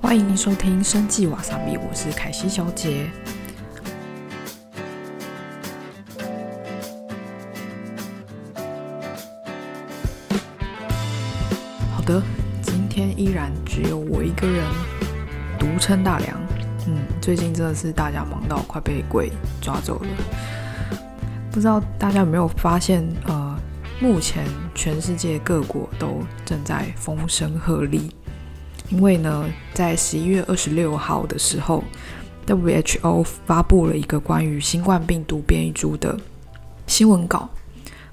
欢迎收听《生计瓦萨比》，我是凯西小姐。好的，今天依然只有我一个人独撑大梁。嗯，最近真的是大家忙到快被鬼抓走了。不知道大家有没有发现，呃，目前全世界各国都正在风声鹤唳，因为呢，在十一月二十六号的时候，WHO 发布了一个关于新冠病毒变异株的新闻稿。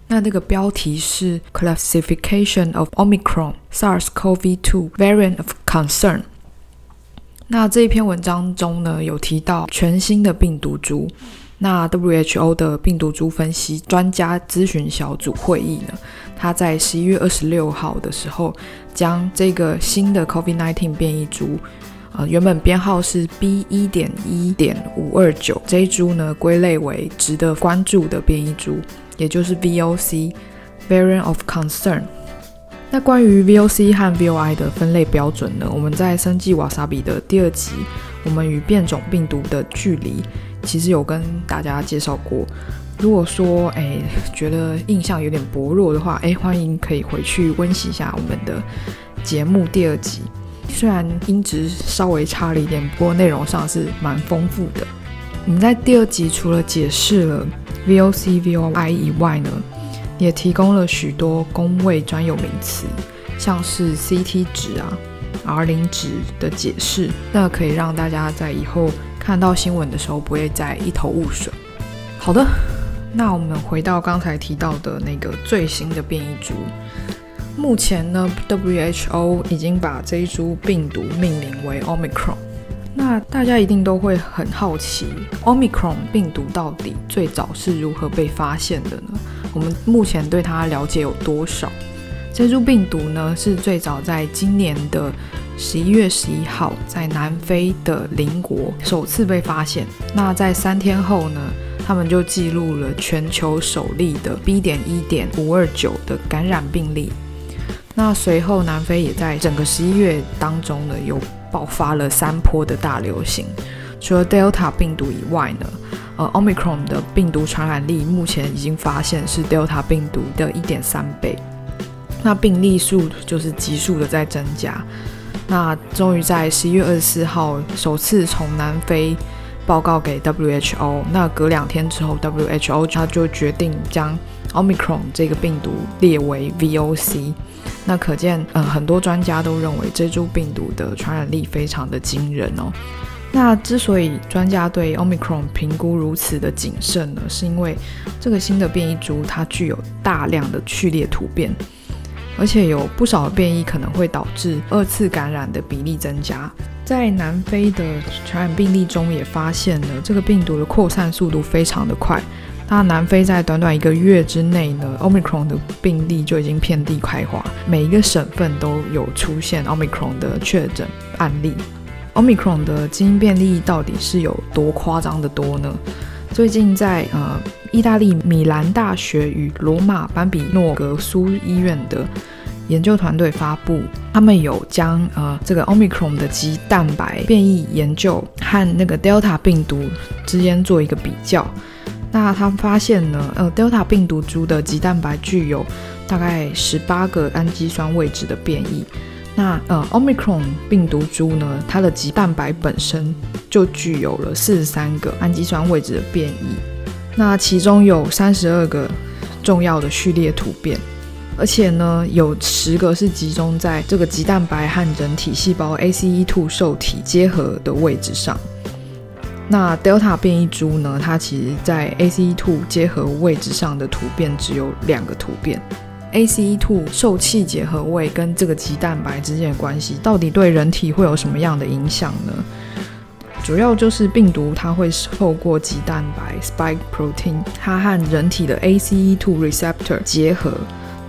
那那个标题是 Classification of Omicron SARS-CoV-2 Variant of Concern。那这一篇文章中呢，有提到全新的病毒株。那 WHO 的病毒株分析专家咨询小组会议呢，他在十一月二十六号的时候，将这个新的 COVID-19 变异株，呃，原本编号是 B 一点一点五二九这一株呢，归类为值得关注的变异株，也就是 VOC（Variant of Concern）。那关于 VOC 和 VOI 的分类标准呢，我们在生计瓦萨比的第二集，我们与变种病毒的距离。其实有跟大家介绍过，如果说哎觉得印象有点薄弱的话，哎欢迎可以回去温习一下我们的节目第二集。虽然音质稍微差了一点，不过内容上是蛮丰富的。我们在第二集除了解释了 VOC、VOI 以外呢，也提供了许多工位专有名词，像是 CT 值啊、R 零值的解释，那可以让大家在以后。看到新闻的时候不会再一头雾水。好的，那我们回到刚才提到的那个最新的变异株。目前呢，WHO 已经把这一株病毒命名为 Omicron。那大家一定都会很好奇，Omicron 病毒到底最早是如何被发现的呢？我们目前对它了解有多少？这株病毒呢，是最早在今年的。十一月十一号，在南非的邻国首次被发现。那在三天后呢，他们就记录了全球首例的 B. 点一点五二九的感染病例。那随后，南非也在整个十一月当中呢，又爆发了三波的大流行。除了 Delta 病毒以外呢，呃，Omicron 的病毒传染力目前已经发现是 Delta 病毒的一点三倍。那病例数就是急速的在增加。那终于在十一月二十四号首次从南非报告给 WHO。那隔两天之后，WHO 他就决定将 Omicron 这个病毒列为 VOC。那可见，嗯，很多专家都认为这株病毒的传染力非常的惊人哦。那之所以专家对 Omicron 评估如此的谨慎呢，是因为这个新的变异株它具有大量的序列突变。而且有不少变异可能会导致二次感染的比例增加。在南非的传染病例中也发现了这个病毒的扩散速度非常的快。那南非在短短一个月之内呢，Omicron 的病例就已经遍地开花，每一个省份都有出现 Omicron 的确诊案例。Omicron 的基因变异到底是有多夸张的多呢？最近在呃意大利米兰大学与罗马班比诺格苏医院的研究团队发布，他们有将呃这个 Omicron 的肌蛋白变异研究和那个 Delta 病毒之间做一个比较。那他发现呢，呃 Delta 病毒株的肌蛋白具有大概十八个氨基酸位置的变异。那呃，Omicron 病毒株呢，它的棘蛋白本身就具有了四十三个氨基酸位置的变异，那其中有三十二个重要的序列突变，而且呢，有十个是集中在这个棘蛋白和人体细胞 ACE2 受体结合的位置上。那 Delta 变异株呢，它其实在 ACE2 结合位置上的突变只有两个突变。ACE2 受气结合位跟这个肌蛋白之间的关系，到底对人体会有什么样的影响呢？主要就是病毒它会透过肌蛋白 spike protein，它和人体的 ACE2 receptor 结合。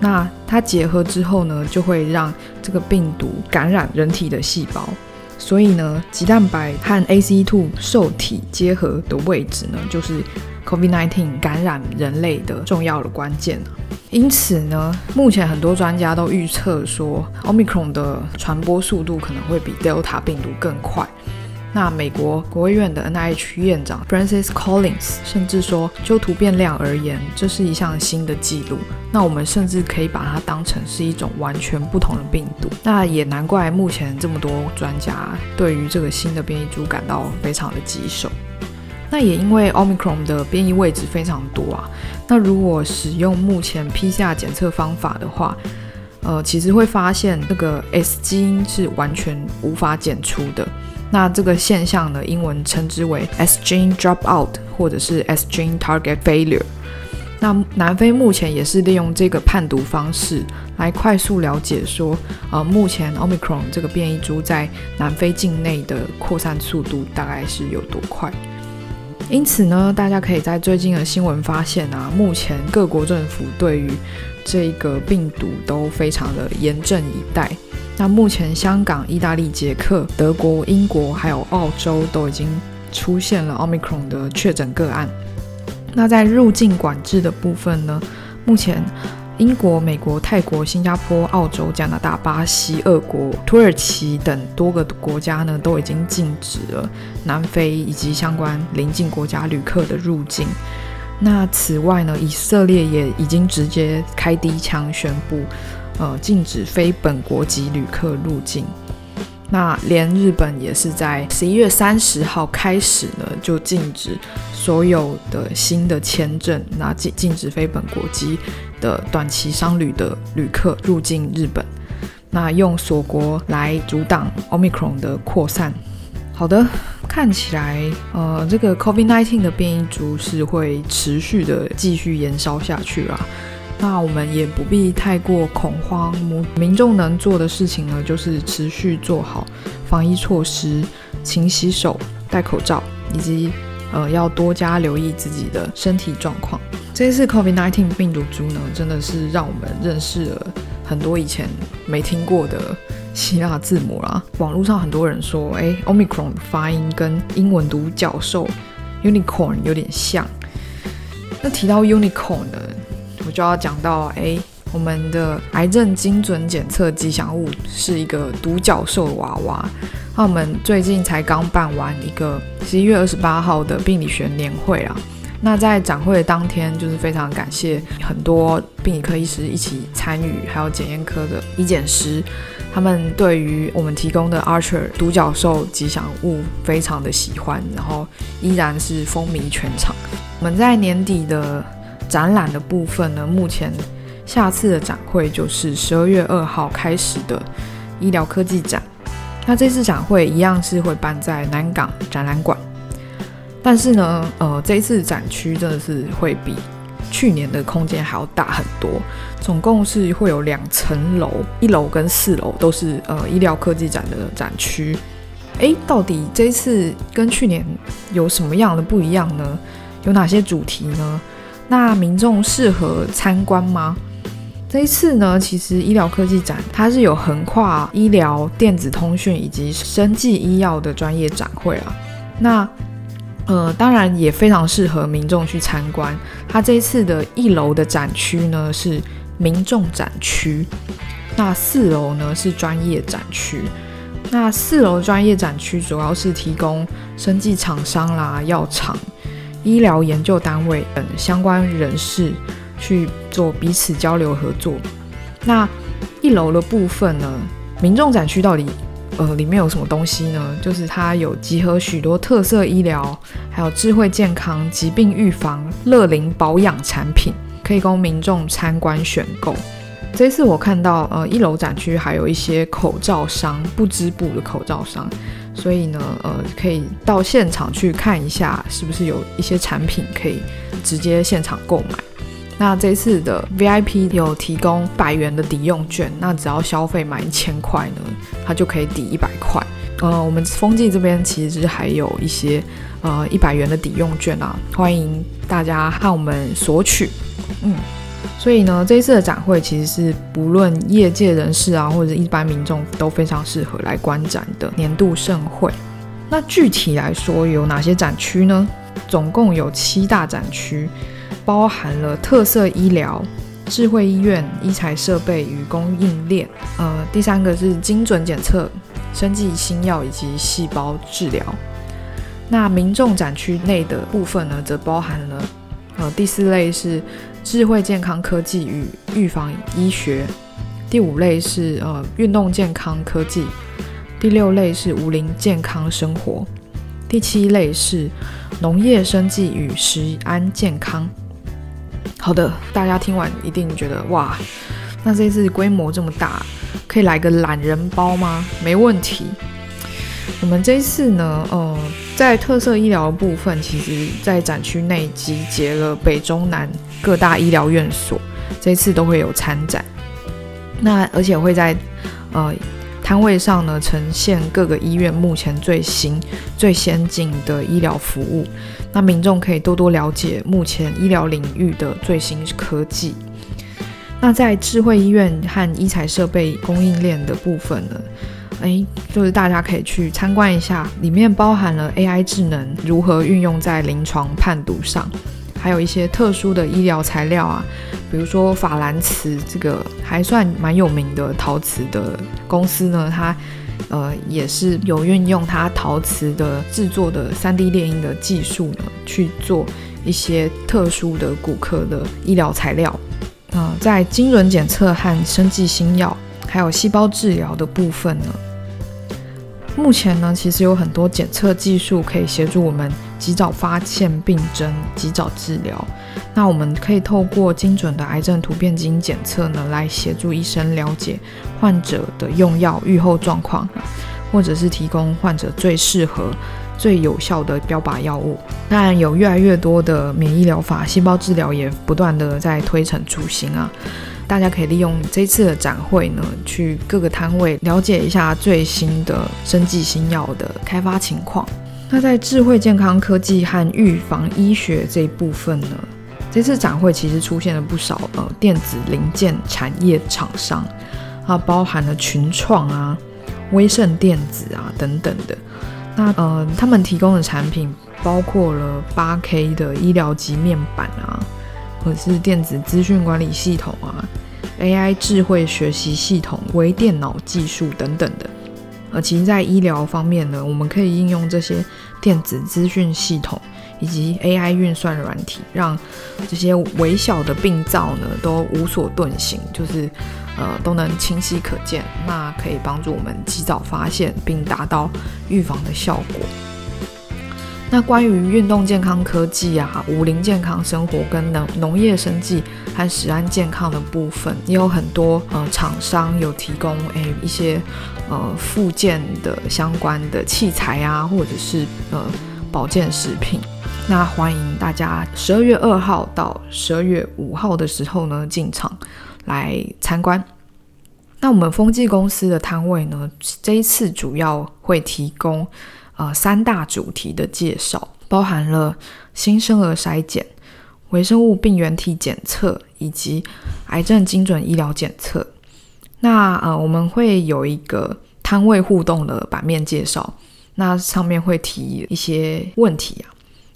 那它结合之后呢，就会让这个病毒感染人体的细胞。所以呢，鸡蛋白和 ACE2 受体结合的位置呢，就是 COVID-19 感染人类的重要的关键因此呢，目前很多专家都预测说，Omicron 的传播速度可能会比 Delta 病毒更快。那美国国卫院的 NIH 院长 Francis Collins 甚至说，就突变量而言，这是一项新的记录。那我们甚至可以把它当成是一种完全不同的病毒。那也难怪目前这么多专家对于这个新的变异株感到非常的棘手。那也因为 Omicron 的变异位置非常多啊。那如果使用目前 PCR 检测方法的话，呃，其实会发现这个 S 基因是完全无法检出的。那这个现象呢，英文称之为 S gene dropout，或者是 S gene target failure。那南非目前也是利用这个判读方式来快速了解说，呃，目前 Omicron 这个变异株在南非境内的扩散速度大概是有多快。因此呢，大家可以在最近的新闻发现啊，目前各国政府对于这个病毒都非常的严阵以待。那目前香港、意大利、捷克、德国、英国还有澳洲都已经出现了 Omicron 的确诊个案。那在入境管制的部分呢，目前英国、美国、泰国、新加坡、澳洲、加拿大、巴西、俄国、土耳其等多个国家呢，都已经禁止了南非以及相关邻近国家旅客的入境。那此外呢，以色列也已经直接开第一枪宣布。呃，禁止非本国籍旅客入境。那连日本也是在十一月三十号开始呢，就禁止所有的新的签证，那禁禁止非本国籍的短期商旅的旅客入境日本。那用锁国来阻挡 Omicron 的扩散。好的，看起来呃，这个 COVID-19 的变异株是会持续的继续延烧下去啦。那我们也不必太过恐慌，民众能做的事情呢，就是持续做好防疫措施，勤洗手、戴口罩，以及呃要多加留意自己的身体状况。这次 COVID-19 病毒株呢，真的是让我们认识了很多以前没听过的希腊字母啦。网络上很多人说，哎，Omicron 发音跟英文读角兽 unicorn 有点像。那提到 unicorn 呢？就要讲到，哎，我们的癌症精准检测吉祥物是一个独角兽娃娃。那我们最近才刚办完一个十一月二十八号的病理学年会啊。那在展会的当天，就是非常感谢很多病理科医师一起参与，还有检验科的医检师，他们对于我们提供的 Archer 独角兽吉祥物非常的喜欢，然后依然是风靡全场。我们在年底的。展览的部分呢，目前下次的展会就是十二月二号开始的医疗科技展。那这次展会一样是会办在南港展览馆，但是呢，呃，这一次展区真的是会比去年的空间还要大很多，总共是会有两层楼，一楼跟四楼都是呃医疗科技展的展区。诶，到底这次跟去年有什么样的不一样呢？有哪些主题呢？那民众适合参观吗？这一次呢，其实医疗科技展它是有横跨医疗、电子通讯以及生技医药的专业展会啊。那呃，当然也非常适合民众去参观。它这一次的一楼的展区呢是民众展区，那四楼呢是专业展区。那四楼专业展区主要是提供生技厂商啦、药厂。医疗研究单位等相关人士去做彼此交流合作。那一楼的部分呢？民众展区到底呃里面有什么东西呢？就是它有集合许多特色医疗，还有智慧健康、疾病预防、乐龄保养产品，可以供民众参观选购。这次我看到呃一楼展区还有一些口罩商，不织布的口罩商。所以呢，呃，可以到现场去看一下，是不是有一些产品可以直接现场购买。那这次的 VIP 有提供百元的抵用券，那只要消费满一千块呢，它就可以抵一百块。呃，我们风纪这边其实还有一些呃一百元的抵用券啊，欢迎大家和我们索取。嗯，所以呢，这一次的展会其实是不论业界人士啊，或者一般民众都非常适合来观展的年度盛会。那具体来说有哪些展区呢？总共有七大展区，包含了特色医疗、智慧医院、医材设备与供应链。呃，第三个是精准检测、生技新药以及细胞治疗。那民众展区内的部分呢，则包含了呃第四类是智慧健康科技与预防医学，第五类是呃运动健康科技。第六类是无龄健康生活，第七类是农业生计与食安健康。好的，大家听完一定觉得哇，那这次规模这么大，可以来个懒人包吗？没问题。我们这次呢，呃，在特色医疗部分，其实在展区内集结了北中南各大医疗院所，这次都会有参展。那而且会在呃。摊位上呢，呈现各个医院目前最新、最先进的医疗服务，那民众可以多多了解目前医疗领域的最新科技。那在智慧医院和医材设备供应链的部分呢，诶，就是大家可以去参观一下，里面包含了 AI 智能如何运用在临床判读上。还有一些特殊的医疗材料啊，比如说法兰瓷这个还算蛮有名的陶瓷的公司呢，它呃也是有运用它陶瓷的制作的 3D 列印的技术呢，去做一些特殊的骨科的医疗材料。啊，在精准检测和生技新药，还有细胞治疗的部分呢。目前呢，其实有很多检测技术可以协助我们及早发现病症、及早治疗。那我们可以透过精准的癌症突变基因检测呢，来协助医生了解患者的用药预后状况，或者是提供患者最适合、最有效的标靶药物。当然，有越来越多的免疫疗法、细胞治疗也不断的在推陈出新啊。大家可以利用这次的展会呢，去各个摊位了解一下最新的生技新药的开发情况。那在智慧健康科技和预防医学这一部分呢，这次展会其实出现了不少呃电子零件产业厂商，啊，包含了群创啊、威盛电子啊等等的。那呃，他们提供的产品包括了八 K 的医疗级面板啊，或者是电子资讯管理系统啊。AI 智慧学习系统、微电脑技术等等的，呃，其实，在医疗方面呢，我们可以应用这些电子资讯系统以及 AI 运算软体，让这些微小的病灶呢都无所遁形，就是呃都能清晰可见，那可以帮助我们及早发现并达到预防的效果。那关于运动健康科技啊、五龄健康生活跟农农业生计和食安健康的部分，也有很多呃厂商有提供诶一些呃附件的相关的器材啊，或者是呃保健食品。那欢迎大家十二月二号到十二月五号的时候呢进场来参观。那我们风纪公司的摊位呢，这一次主要会提供。呃，三大主题的介绍包含了新生儿筛检、微生物病原体检测以及癌症精准医疗检测。那呃，我们会有一个摊位互动的版面介绍，那上面会提一些问题啊。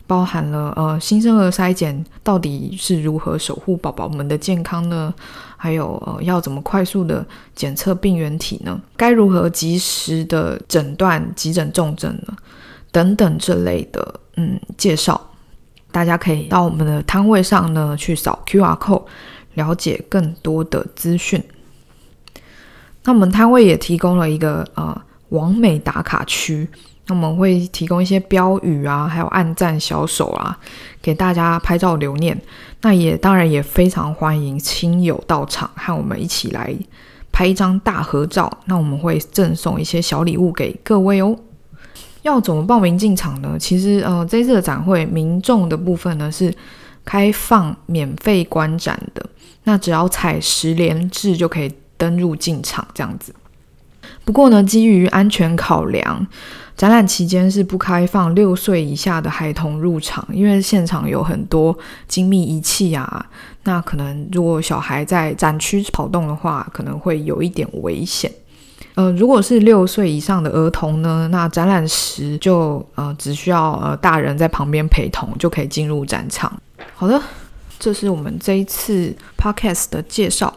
包含了呃新生儿筛检到底是如何守护宝宝们的健康呢？还有呃要怎么快速的检测病原体呢？该如何及时的诊断急诊重症呢？等等这类的嗯介绍，大家可以到我们的摊位上呢去扫 Q R code 了解更多的资讯。那我们摊位也提供了一个呃完美打卡区。那我们会提供一些标语啊，还有暗赞小手啊，给大家拍照留念。那也当然也非常欢迎亲友到场和我们一起来拍一张大合照。那我们会赠送一些小礼物给各位哦。要怎么报名进场呢？其实呃，这次的展会民众的部分呢是开放免费观展的，那只要踩十连制就可以登入进场这样子。不过呢，基于安全考量，展览期间是不开放六岁以下的孩童入场，因为现场有很多精密仪器啊。那可能如果小孩在展区跑动的话，可能会有一点危险。呃，如果是六岁以上的儿童呢，那展览时就呃只需要呃大人在旁边陪同就可以进入展场。好的，这是我们这一次 podcast 的介绍。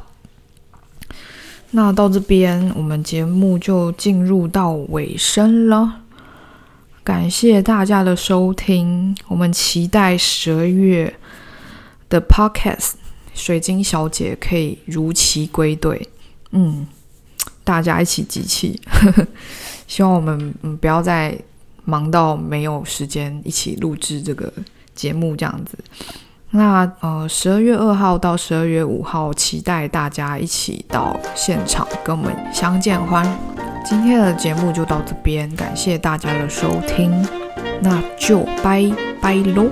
那到这边，我们节目就进入到尾声了。感谢大家的收听，我们期待十二月的 podcast，水晶小姐可以如期归队。嗯，大家一起集气，希望我们不要再忙到没有时间一起录制这个节目这样子。那呃，十二月二号到十二月五号，期待大家一起到现场跟我们相见欢。今天的节目就到这边，感谢大家的收听，那就拜拜喽。